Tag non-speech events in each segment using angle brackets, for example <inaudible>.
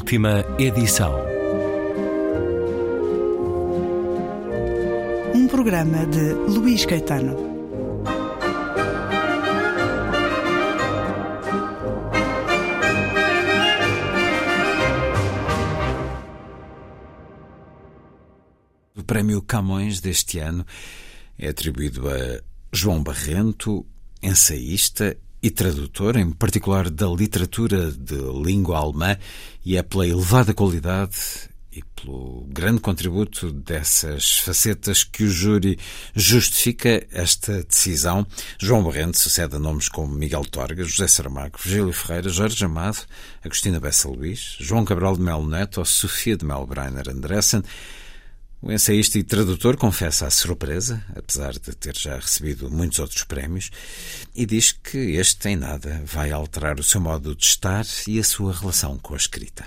Última edição. Um programa de Luís Caetano. O Prémio Camões deste ano é atribuído a João Barrento, ensaísta e tradutor, em particular da literatura de língua alemã, e é pela elevada qualidade e pelo grande contributo dessas facetas que o júri justifica esta decisão. João Barrento sucede a nomes como Miguel Torga, José Saramago, Virgílio Ferreira, Jorge Amado, Agostina Bessa Luís, João Cabral de Melo Neto ou Sofia de Melo Breiner Andressen. O ensaísta e tradutor confessa a surpresa, apesar de ter já recebido muitos outros prémios, e diz que este em nada vai alterar o seu modo de estar e a sua relação com a escrita.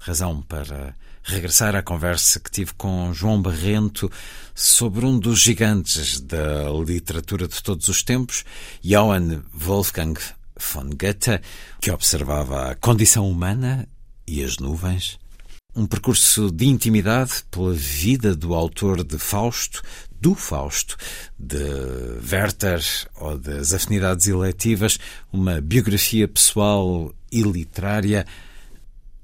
Razão para regressar à conversa que tive com João Barrento sobre um dos gigantes da literatura de todos os tempos, Johann Wolfgang von Goethe, que observava a condição humana e as nuvens um percurso de intimidade pela vida do autor de Fausto, do Fausto, de Werther ou das afinidades eletivas, uma biografia pessoal e literária.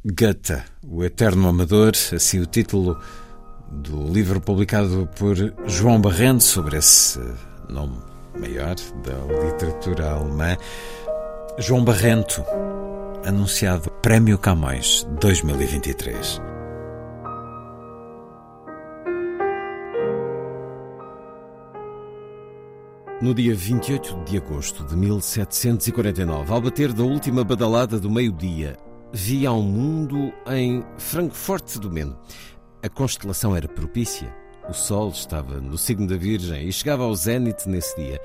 Goethe, o Eterno Amador, assim o título do livro publicado por João Barrendo sobre esse nome maior da literatura alemã. João Barrento, anunciado Prémio Camões 2023. No dia 28 de agosto de 1749, ao bater da última badalada do meio-dia, vi ao mundo em Frankfurt do Meno. A constelação era propícia. O Sol estava no signo da Virgem e chegava ao zénite nesse dia.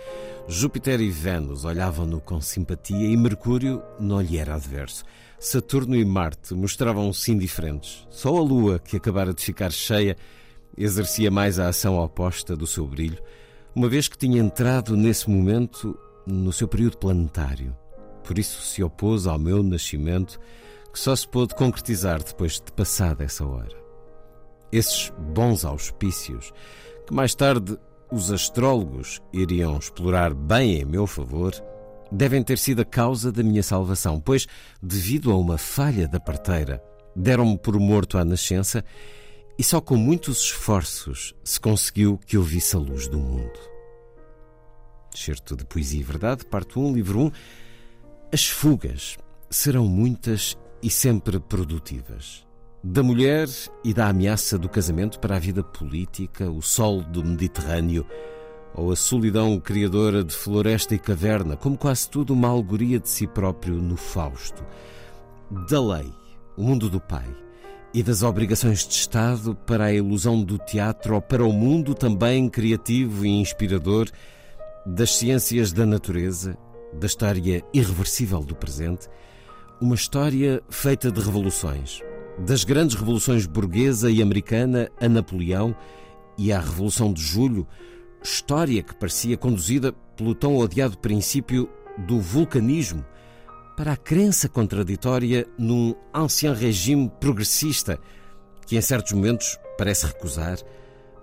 Júpiter e Vênus olhavam-no com simpatia e Mercúrio não lhe era adverso. Saturno e Marte mostravam-se indiferentes. Só a Lua, que acabara de ficar cheia, exercia mais a ação oposta do seu brilho, uma vez que tinha entrado nesse momento no seu período planetário. Por isso se opôs ao meu nascimento, que só se pôde concretizar depois de passada essa hora. Esses bons auspícios, que mais tarde os astrólogos iriam explorar bem em meu favor, devem ter sido a causa da minha salvação, pois, devido a uma falha da parteira, deram-me por morto à nascença e só com muitos esforços se conseguiu que eu visse a luz do mundo. Certo de Poesia e Verdade, parte 1, livro 1. As fugas serão muitas e sempre produtivas. Da mulher e da ameaça do casamento para a vida política, o sol do Mediterrâneo, ou a solidão criadora de floresta e caverna, como quase tudo uma alegoria de si próprio no Fausto. Da lei, o mundo do pai, e das obrigações de Estado para a ilusão do teatro ou para o mundo também criativo e inspirador das ciências da natureza, da história irreversível do presente, uma história feita de revoluções, das grandes revoluções burguesa e americana a Napoleão e à Revolução de Julho, história que parecia conduzida pelo tão odiado princípio do vulcanismo para a crença contraditória num ancien regime progressista que em certos momentos parece recusar,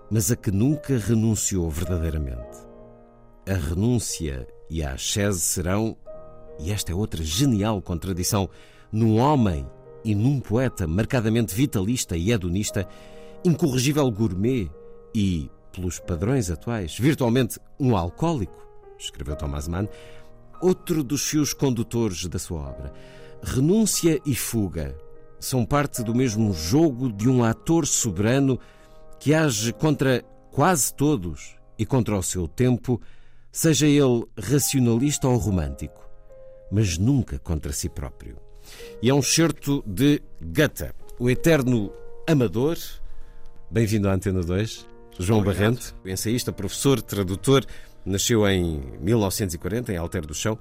mas a que nunca renunciou verdadeiramente. A renúncia e a ascese serão, e esta é outra genial contradição, num homem e num poeta marcadamente vitalista e hedonista, incorrigível gourmet e, pelos padrões atuais, virtualmente um alcoólico, escreveu Thomas Mann, outro dos fios condutores da sua obra. Renúncia e fuga são parte do mesmo jogo de um ator soberano que age contra quase todos e contra o seu tempo, seja ele racionalista ou romântico, mas nunca contra si próprio. E é um certo de Goethe, o eterno amador. Bem-vindo à Antena 2, João Obrigado. Barrente, ensaísta, professor, tradutor. Nasceu em 1940, em Alter do Chão.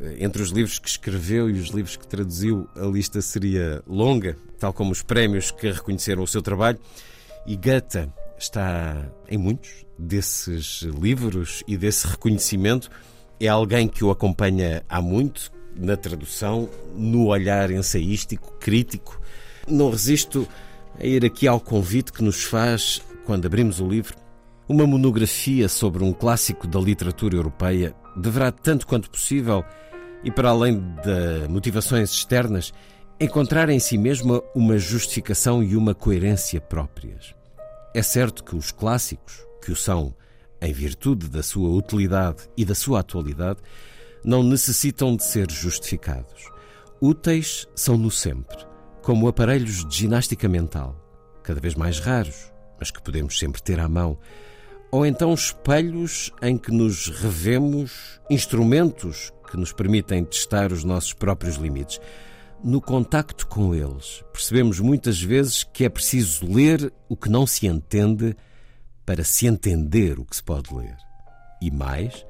Eh, entre os livros que escreveu e os livros que traduziu, a lista seria longa, tal como os prémios que reconheceram o seu trabalho. E Goethe está em muitos desses livros e desse reconhecimento. É alguém que o acompanha há muito, na tradução, no olhar ensaístico, crítico, Não resisto a ir aqui ao convite que nos faz, quando abrimos o livro, uma monografia sobre um clássico da literatura europeia deverá, tanto quanto possível, e para além de motivações externas, encontrar em si mesma uma justificação e uma coerência próprias. É certo que os clássicos, que o são em virtude da sua utilidade e da sua atualidade, não necessitam de ser justificados. Úteis são no sempre, como aparelhos de ginástica mental, cada vez mais raros, mas que podemos sempre ter à mão, ou então espelhos em que nos revemos, instrumentos que nos permitem testar os nossos próprios limites. No contacto com eles, percebemos muitas vezes que é preciso ler o que não se entende para se entender o que se pode ler. E mais,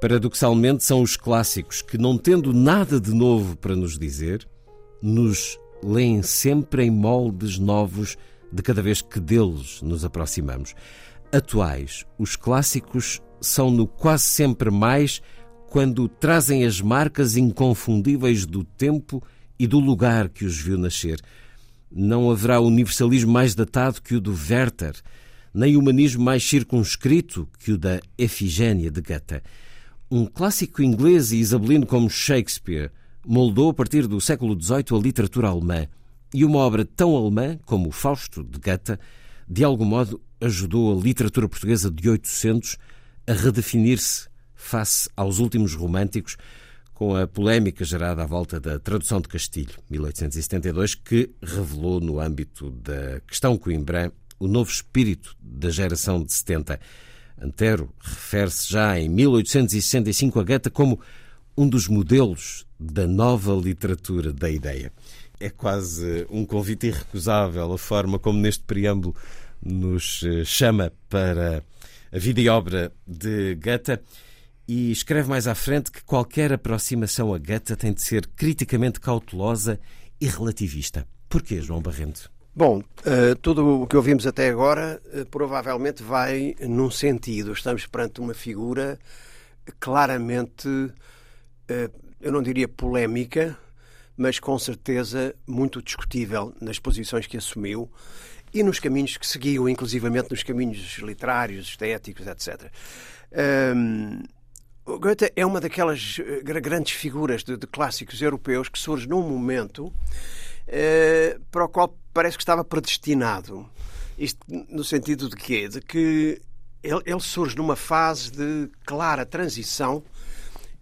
paradoxalmente, são os clássicos que, não tendo nada de novo para nos dizer, nos leem sempre em moldes novos de cada vez que deles nos aproximamos atuais. Os clássicos são no quase sempre mais quando trazem as marcas inconfundíveis do tempo e do lugar que os viu nascer. Não haverá universalismo mais datado que o do Werther, nem humanismo mais circunscrito que o da Efigênia de Goethe. Um clássico inglês e isabelino como Shakespeare moldou a partir do século XVIII a literatura alemã, e uma obra tão alemã como o Fausto de Goethe, de algum modo ajudou a literatura portuguesa de 800 a redefinir-se face aos últimos românticos, com a polémica gerada à volta da tradução de Castilho, 1872, que revelou no âmbito da questão Coimbra o novo espírito da geração de 70. Antero refere-se já em 1865 a Goethe como um dos modelos da nova literatura da ideia. É quase um convite irrecusável a forma como neste preâmbulo nos eh, chama para a vida e obra de Goethe e escreve mais à frente que qualquer aproximação a Goethe tem de ser criticamente cautelosa e relativista. Porquê, João Barrento? Bom, uh, tudo o que ouvimos até agora uh, provavelmente vai num sentido. Estamos perante uma figura claramente, uh, eu não diria polémica, mas com certeza muito discutível nas posições que assumiu e nos caminhos que seguiu, inclusivamente nos caminhos literários, estéticos, etc. Um, Goethe é uma daquelas eh, grandes figuras de, de clássicos europeus que surge num momento para o qual parece que estava predestinado. Isto no sentido de quê? De que ele, ele surge numa fase de clara transição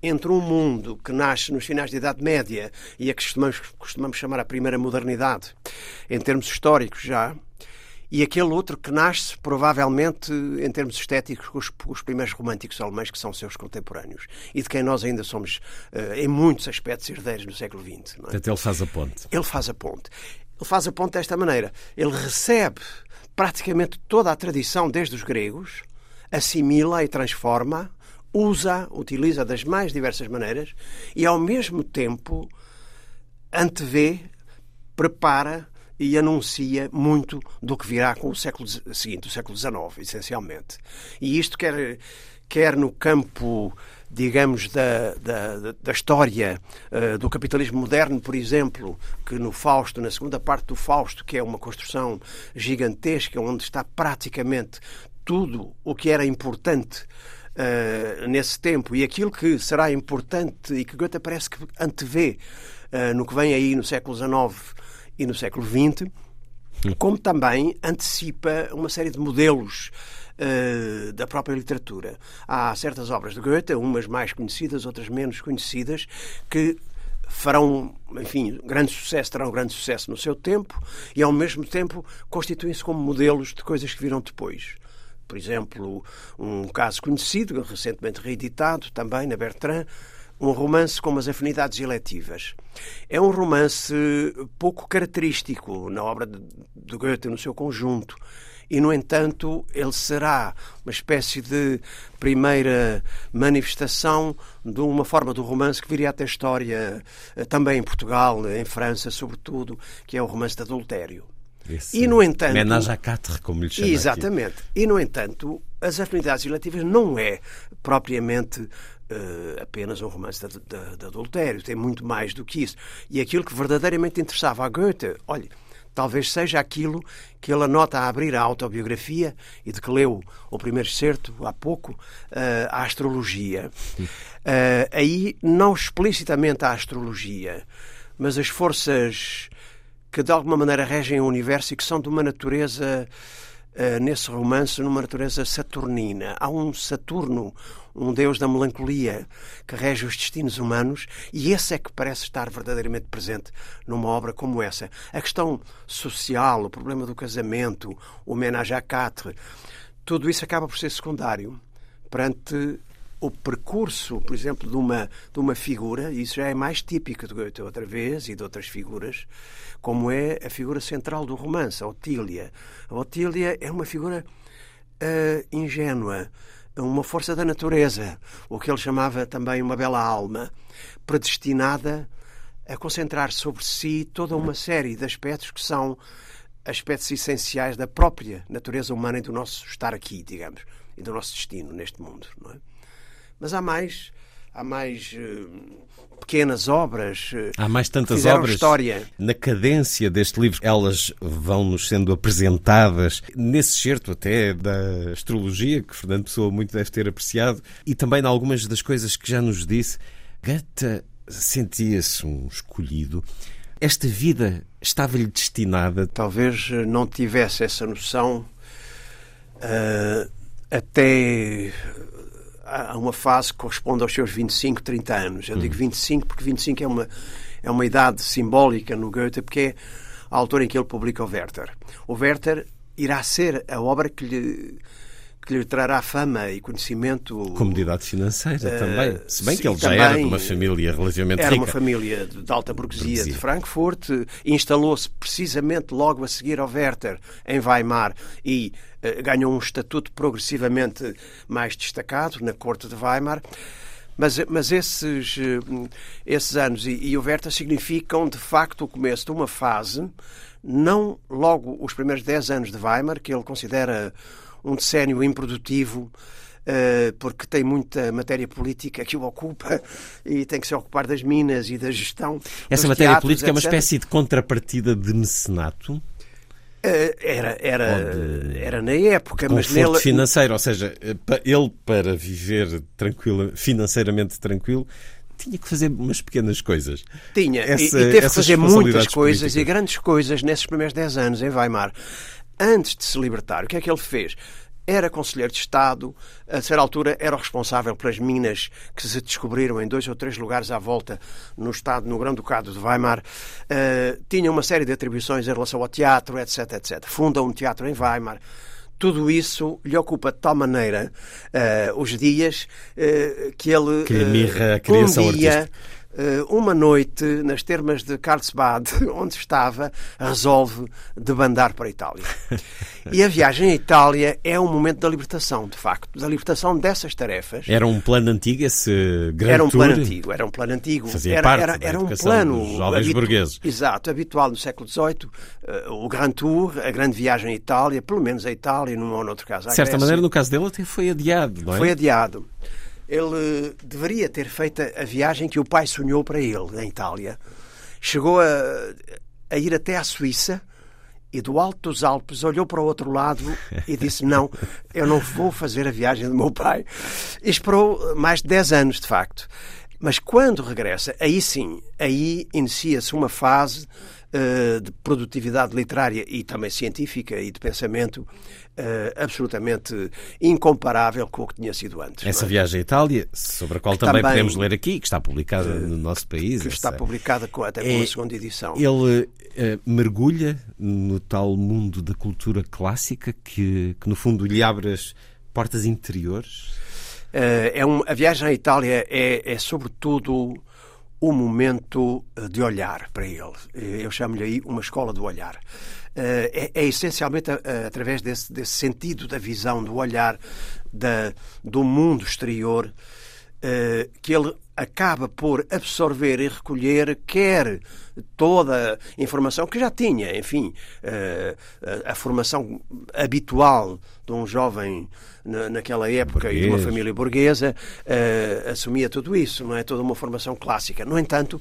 entre um mundo que nasce nos finais da Idade Média e a que costumamos, costumamos chamar a primeira modernidade, em termos históricos já, e aquele outro que nasce, provavelmente, em termos estéticos, com os, os, primeiros românticos alemães, que são seus contemporâneos, e de quem nós ainda somos, uh, em muitos aspectos, herdeiros no século XX. É? Até ele faz a ponte. Ele faz a ponte. Ele faz a ponte desta maneira. Ele recebe praticamente toda a tradição, desde os gregos, assimila e transforma, usa, utiliza das mais diversas maneiras e, ao mesmo tempo, antevê, prepara e anuncia muito do que virá com o século seguinte, o século XIX, essencialmente. E isto quer, quer no campo digamos, da, da, da história uh, do capitalismo moderno, por exemplo, que no Fausto, na segunda parte do Fausto, que é uma construção gigantesca, onde está praticamente tudo o que era importante uh, nesse tempo e aquilo que será importante e que Goethe parece que antevê uh, no que vem aí no século XIX e no século XX, como também antecipa uma série de modelos uh, da própria literatura. Há certas obras de Goethe, umas mais conhecidas, outras menos conhecidas, que farão, enfim, grande sucesso, terão grande sucesso no seu tempo e, ao mesmo tempo, constituem-se como modelos de coisas que virão depois. Por exemplo, um caso conhecido, recentemente reeditado também na Bertrand, um romance com umas afinidades eletivas. É um romance pouco característico na obra de Goethe no seu conjunto. E, no entanto, ele será uma espécie de primeira manifestação de uma forma do romance que viria a ter história eh, também em Portugal, em França, sobretudo, que é o romance de adultério. Esse e, no entanto. Menage à quatre, como lhe chama Exatamente. Aqui. E, no entanto, as afinidades relativas não é propriamente Uh, apenas um romance de, de, de, adultério, tem muito mais do que isso. E aquilo que verdadeiramente interessava a Goethe, olha, talvez seja aquilo que ele anota a abrir a autobiografia e de que leu o primeiro excerto há pouco, uh, a astrologia. Uh, <laughs> aí, não explicitamente a astrologia, mas as forças que de alguma maneira regem o universo e que são de uma natureza, uh, nesse romance, numa natureza saturnina. Há um Saturno, um deus da melancolia que rege os destinos humanos e esse é que parece estar verdadeiramente presente numa obra como essa. A questão social, o problema do casamento, o ménage à quatre, tudo isso acaba por ser secundário perante o percurso, por exemplo, de uma, de uma figura, e isso já é mais típico de Goethe outra vez e de outras figuras, como é a figura central do romance, a Otília. A Otília é uma figura uh, ingênua, uma força da natureza, o que ele chamava também uma bela alma, predestinada a concentrar sobre si toda uma série de aspectos que são aspectos essenciais da própria natureza humana e do nosso estar aqui, digamos, e do nosso destino neste mundo. Não é? Mas há mais, há mais uh, pequenas obras. Uh, há mais tantas obras. História. Na cadência deste livro, elas vão-nos sendo apresentadas nesse certo até da astrologia, que Fernando Pessoa muito deve ter apreciado, e também em algumas das coisas que já nos disse. Goethe sentia-se um escolhido. Esta vida estava-lhe destinada? Talvez eh, não tivesse essa noção uh, até a uma fase que corresponde aos seus 25, 30 anos. Eu digo 25 porque 25 é uma, é uma idade simbólica no Goethe, porque é a altura em que ele publica o Werther. O Werther irá ser a obra que lhe, que lhe trará fama e conhecimento. Comodidade financeira uh, também. Se bem que ele já era de uma família relativamente era rica. Era uma família de alta burguesia, burguesia. de Frankfurt. Instalou-se precisamente logo a seguir ao Werther em Weimar e uh, ganhou um estatuto progressivamente mais destacado na corte de Weimar. Mas, mas esses, eh, esses anos e, e o Werther significam, de facto, o começo de uma fase, não logo os primeiros 10 anos de Weimar, que ele considera um decénio improdutivo, Uh, porque tem muita matéria política que o ocupa <laughs> e tem que se ocupar das minas e da gestão. Essa matéria teatros, política etc. é uma espécie de contrapartida de mecenato? Uh, era, era, de, era na época, mas nele. financeiro, ou seja, ele para viver tranquilo, financeiramente tranquilo, tinha que fazer umas pequenas coisas. Tinha, Essa, e, e teve que fazer muitas coisas políticas. e grandes coisas nesses primeiros 10 anos em Weimar antes de se libertar, o que é que ele fez? Era conselheiro de Estado, a certa altura era o responsável pelas minas que se descobriram em dois ou três lugares à volta no Estado, no Grão-Ducado de Weimar. Uh, tinha uma série de atribuições em relação ao teatro, etc, etc. Funda um teatro em Weimar. Tudo isso lhe ocupa de tal maneira uh, os dias uh, que ele. Que lhe mirra a criação um dia, artística uma noite nas termas de Karlsbad, <laughs> onde estava, resolve debandar para a Itália. <laughs> E a viagem à Itália é um momento da libertação, de facto, da libertação dessas tarefas. Era um plano antigo esse grande Era um plano antigo, era um plano antigo. Fazia era, parte era, era um plano dos jovens burgueses. Exato, habitual no século XVIII, uh, o Grand Tour, a grande viagem à Itália, pelo menos à Itália, num ou noutro caso. De certa maneira, no caso dele, até foi adiado, não é? Foi adiado ele deveria ter feito a viagem que o pai sonhou para ele, na Itália. Chegou a, a ir até à Suíça e do alto dos Alpes olhou para o outro lado e disse: Não, eu não vou fazer a viagem do meu pai. E esperou mais de 10 anos, de facto. Mas quando regressa, aí sim, aí inicia-se uma fase uh, de produtividade literária e também científica e de pensamento absolutamente incomparável com o que tinha sido antes. Essa é? viagem à Itália, sobre a qual também, também, podemos ler aqui, que está publicada uh, no nosso país. Que está publicada com, até com é, a segunda edição. Ele uh, mergulha no tal mundo da cultura clássica que, que, no fundo, lhe abre as portas interiores? é um, a viagem à Itália é, é sobretudo o momento de olhar para ele. Eu chamo-lhe aí uma escola do olhar. Eh, é, é essencialmente através desse, desse, sentido da visão, do olhar da, do mundo exterior eh, que ele acaba por absorver e recolher quer toda a informação que já tinha, enfim, eh, a formação habitual de um jovem naquela época Burguês. e de uma família burguesa assumia tudo isso, não é toda uma formação clássica. No entanto,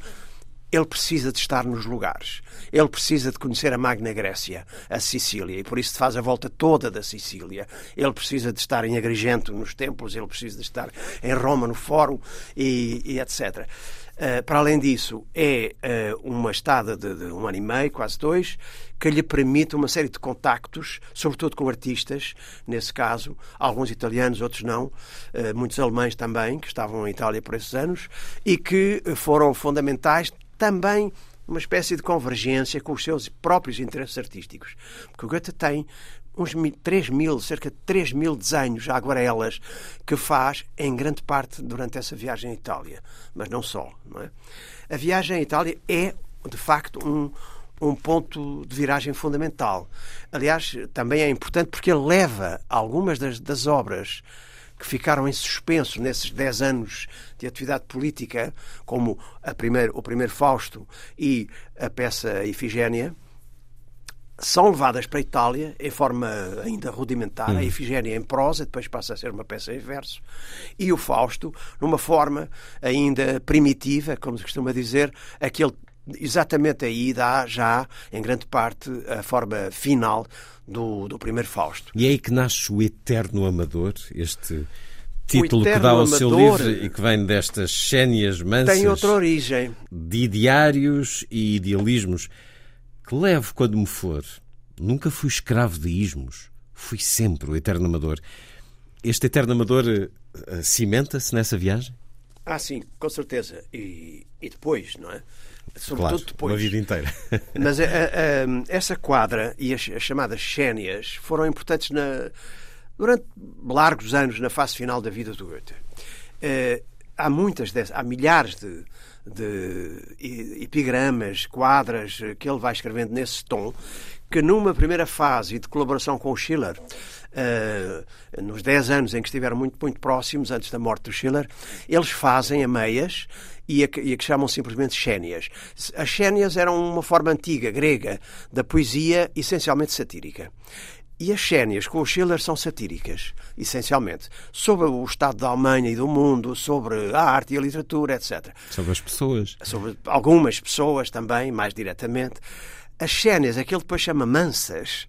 ele precisa de estar nos lugares. Ele precisa de conhecer a Magna Grécia, a Sicília, e por isso faz a volta toda da Sicília. Ele precisa de estar em Agrigento, nos templos, ele precisa de estar em Roma, no Fórum, e, e etc. Uh, para além disso, é uh, uma estada de, de, um ano e meio, quase dois, que lhe permite uma série de contactos, sobretudo com artistas, nesse caso, alguns italianos, outros não, uh, muitos alemães também, que estavam em Itália por esses anos, e que foram fundamentais também uma espécie de convergência com os seus próprios interesses artísticos. Porque o Goethe tem uns 3 mil, cerca de 3 mil desenhos, aguarelas, que faz em grande parte durante essa viagem à Itália. Mas não só. Não é? A viagem à Itália é, de facto, um, um ponto de viragem fundamental. Aliás, também é importante porque ele leva algumas das, das obras que ficaram em suspenso nesses 10 anos de atividade política, como a primeiro, o primeiro Fausto e a peça Ifigénia, são levadas para a Itália em forma ainda rudimentar, hum. a Ifigénia em prosa, depois passa a ser uma peça em verso, e o Fausto numa forma ainda primitiva, como se costuma dizer, aquele exatamente aí dá já, em grande parte, a forma final do, do primeiro Fausto. E é aí que nasce o Eterno Amador, este título que dá ao seu livro e que vem destas sénias mansas. Tem outra origem. De ideários e idealismos que levo quando me for. Nunca fui escravo de ismos. Fui sempre o Eterno Amador. Este Eterno Amador uh, cimenta-se nessa viagem? Ah, sim, com certeza. E, e depois, não é? Sobretudo claro, depois. Uma vida inteira. <laughs> Mas a, a, a, essa quadra e as, as chamadas sénias foram importantes na, durante largos anos na fase final da vida do Goethe. Uh, há muitas dessas, há milhares de, de epigramas, quadras que ele vai escrevendo nesse tom, que numa primeira fase de colaboração com o Schiller, uh, nos 10 anos em que estiveram muito, muito próximos, antes da morte do Schiller, eles fazem a meias e a, e a que chamam simplesmente xénias. As xénias eram uma forma antiga, grega, da poesia essencialmente satírica. E as sénias com o Schiller são satíricas, essencialmente, sobre o estado da Alemanha e do mundo, sobre a arte e a literatura, etc. Sobre as pessoas. Sobre algumas pessoas também, mais diretamente. As sénias, aquilo que depois chama mansas,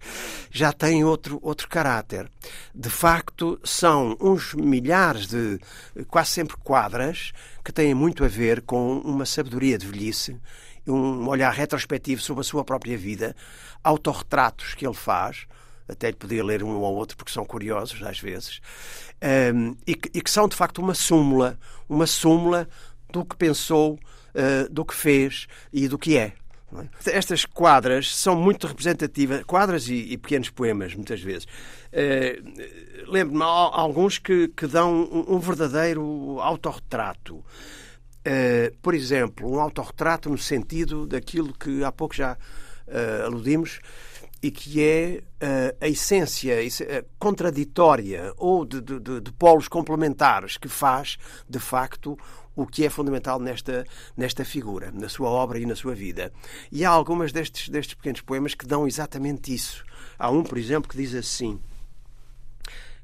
já têm outro, outro caráter. De facto, são uns milhares de, quase sempre quadras, que têm muito a ver com uma sabedoria de velhice, um olhar retrospectivo sobre a sua própria vida, autorretratos que ele faz, até lhe podia ler um ou outro porque são curiosos às vezes, um, e, que, e, que, são de facto uma súmula, uma súmula do que pensou, uh, do que fez e do que é. é? Estas quadras são muito representativas, quadras e, e pequenos poemas, muitas vezes. Uh, Lembro-me alguns que, que dão um, um verdadeiro autorretrato. Uh, por exemplo, um autorretrato no sentido daquilo que há pouco já uh, aludimos, e que é uh, a essência uh, contraditória ou de, de, de, polos complementares que faz, de facto, o que é fundamental nesta, nesta figura, na sua obra e na sua vida. E há algumas destes, destes pequenos poemas que dão exatamente isso. Há um, por exemplo, que diz assim: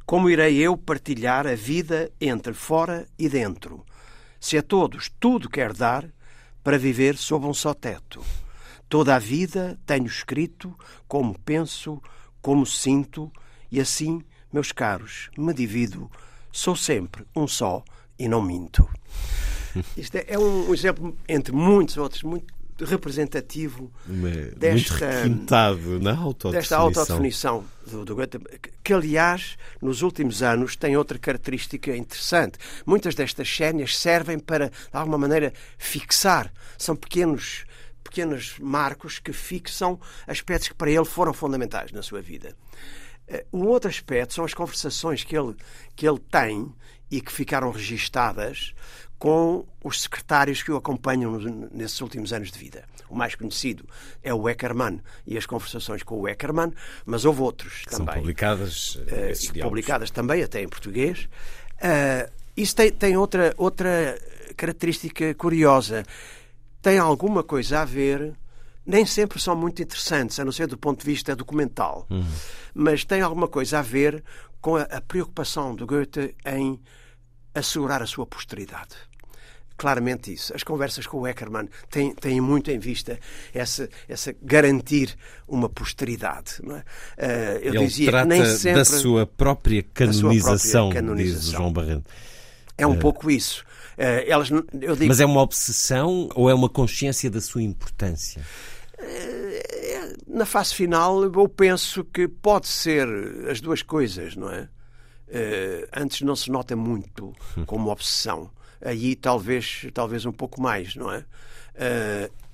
Como irei eu partilhar a vida entre fora e dentro, se a todos tudo quer dar para viver sob um só teto? Toda a vida tenho escrito como penso, como sinto, e assim, meus caros, me divido. Sou sempre um só e não minto. <laughs> Isto é, é um exemplo, entre muitos outros, muito representativo desta, muito na autodefinição. desta autodefinição do, do Goethe, que, aliás, nos últimos anos tem outra característica interessante. Muitas destas sénias servem para, de alguma maneira, fixar. São pequenos pequenos marcos que fixam aspectos que para ele foram fundamentais na sua vida. Eh, um outro aspecto são as conversações que ele, que ele tem e que ficaram registadas com os secretários que o acompanham nesses últimos anos de vida. O mais conhecido é o Eckermann e as conversações com o Eckermann, mas houve outros que também. São publicadas, uh, publicadas também, até em português. Uh, isso tem, tem outra, outra característica curiosa tem alguma coisa a ver, nem sempre são muito interessantes, a não ser do ponto de vista documental, uhum. mas tem alguma coisa a ver com a, a preocupação do Goethe em assegurar a sua posteridade. claramente isso. As conversas com o Eckermann têm, têm muito em vista essa, essa garantir uma posteridade. Não é? Uh, eu Ele dizia trata nem sempre, da sua própria canonização, sua própria canonização. diz João Barreto. É um uh, pouco isso. Uh, elas, eu digo, Mas é uma obsessão ou é uma consciência da sua importância? na fase final, eu penso que pode ser as duas coisas, não é? antes não se nota muito como obsessão aí talvez, talvez um pouco mais, não é?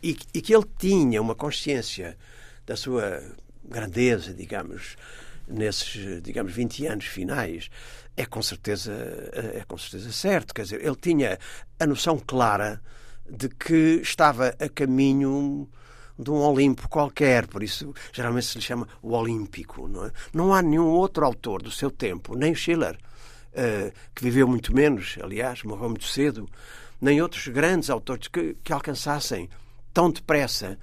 E, que ele tinha uma consciência da sua grandeza, digamos, nesses, digamos, 20 anos finais, é com certeza, é com certeza certo. Quer dizer, ele tinha a noção clara de que estava a caminho de um Olimpo qualquer, por isso geralmente se lhe chama o Olímpico. Não, é? não há nenhum outro autor do seu tempo, nem Schiller, uh, que viveu muito menos, aliás, morreu muito cedo, nem outros grandes autores que, que alcançassem tão depressa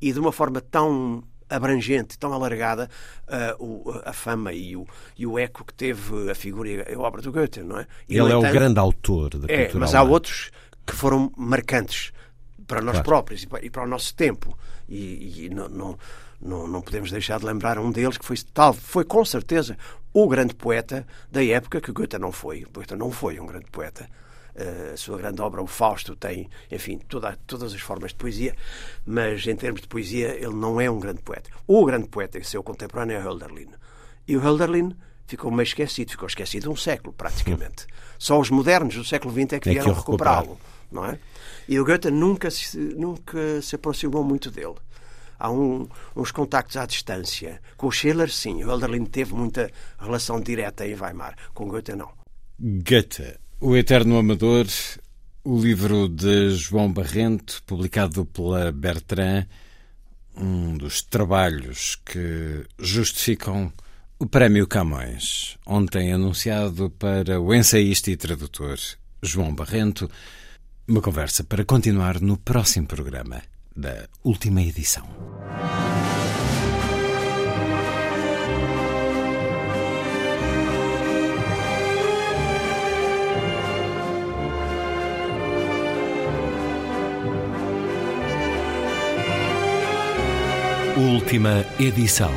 e de uma forma tão abrangente, tão alargada, uh, a fama e o, e o eco que teve a figura e a obra do Goethe, não é? E, Ele é o grande autor da é, Mas há outros que foram marcantes para nós claro. próprios e para, e para, o nosso tempo. E, e não, não, não, não, podemos deixar de lembrar um deles que foi tal, foi com certeza o grande poeta da época que Goethe não foi. Goethe não foi um grande poeta. Uh, a sua grande obra, o Fausto, tem, enfim, toda, todas as formas de poesia, mas em termos de poesia ele não é um grande poeta. O grande poeta e seu contemporâneo é Hölderlin. E o Hölderlin ficou meio esquecido, ficou esquecido um século, praticamente. Só os modernos do século XX é que vieram é recuperá-lo, não é? E o Goethe nunca se, nunca se aproximou muito dele há um, uns contactos à distância. Com o Schiller, sim. O Hölderlin teve muita relação direta em Weimar. Com Goethe, não. Goethe, O Eterno Amador, o livro de João Barrento, publicado pela Bertrand, um dos trabalhos que justificam o Prémio Camões, ontem anunciado para o ensaísta e tradutor João Barrento. Uma conversa para continuar no próximo programa da última edição. Última edição.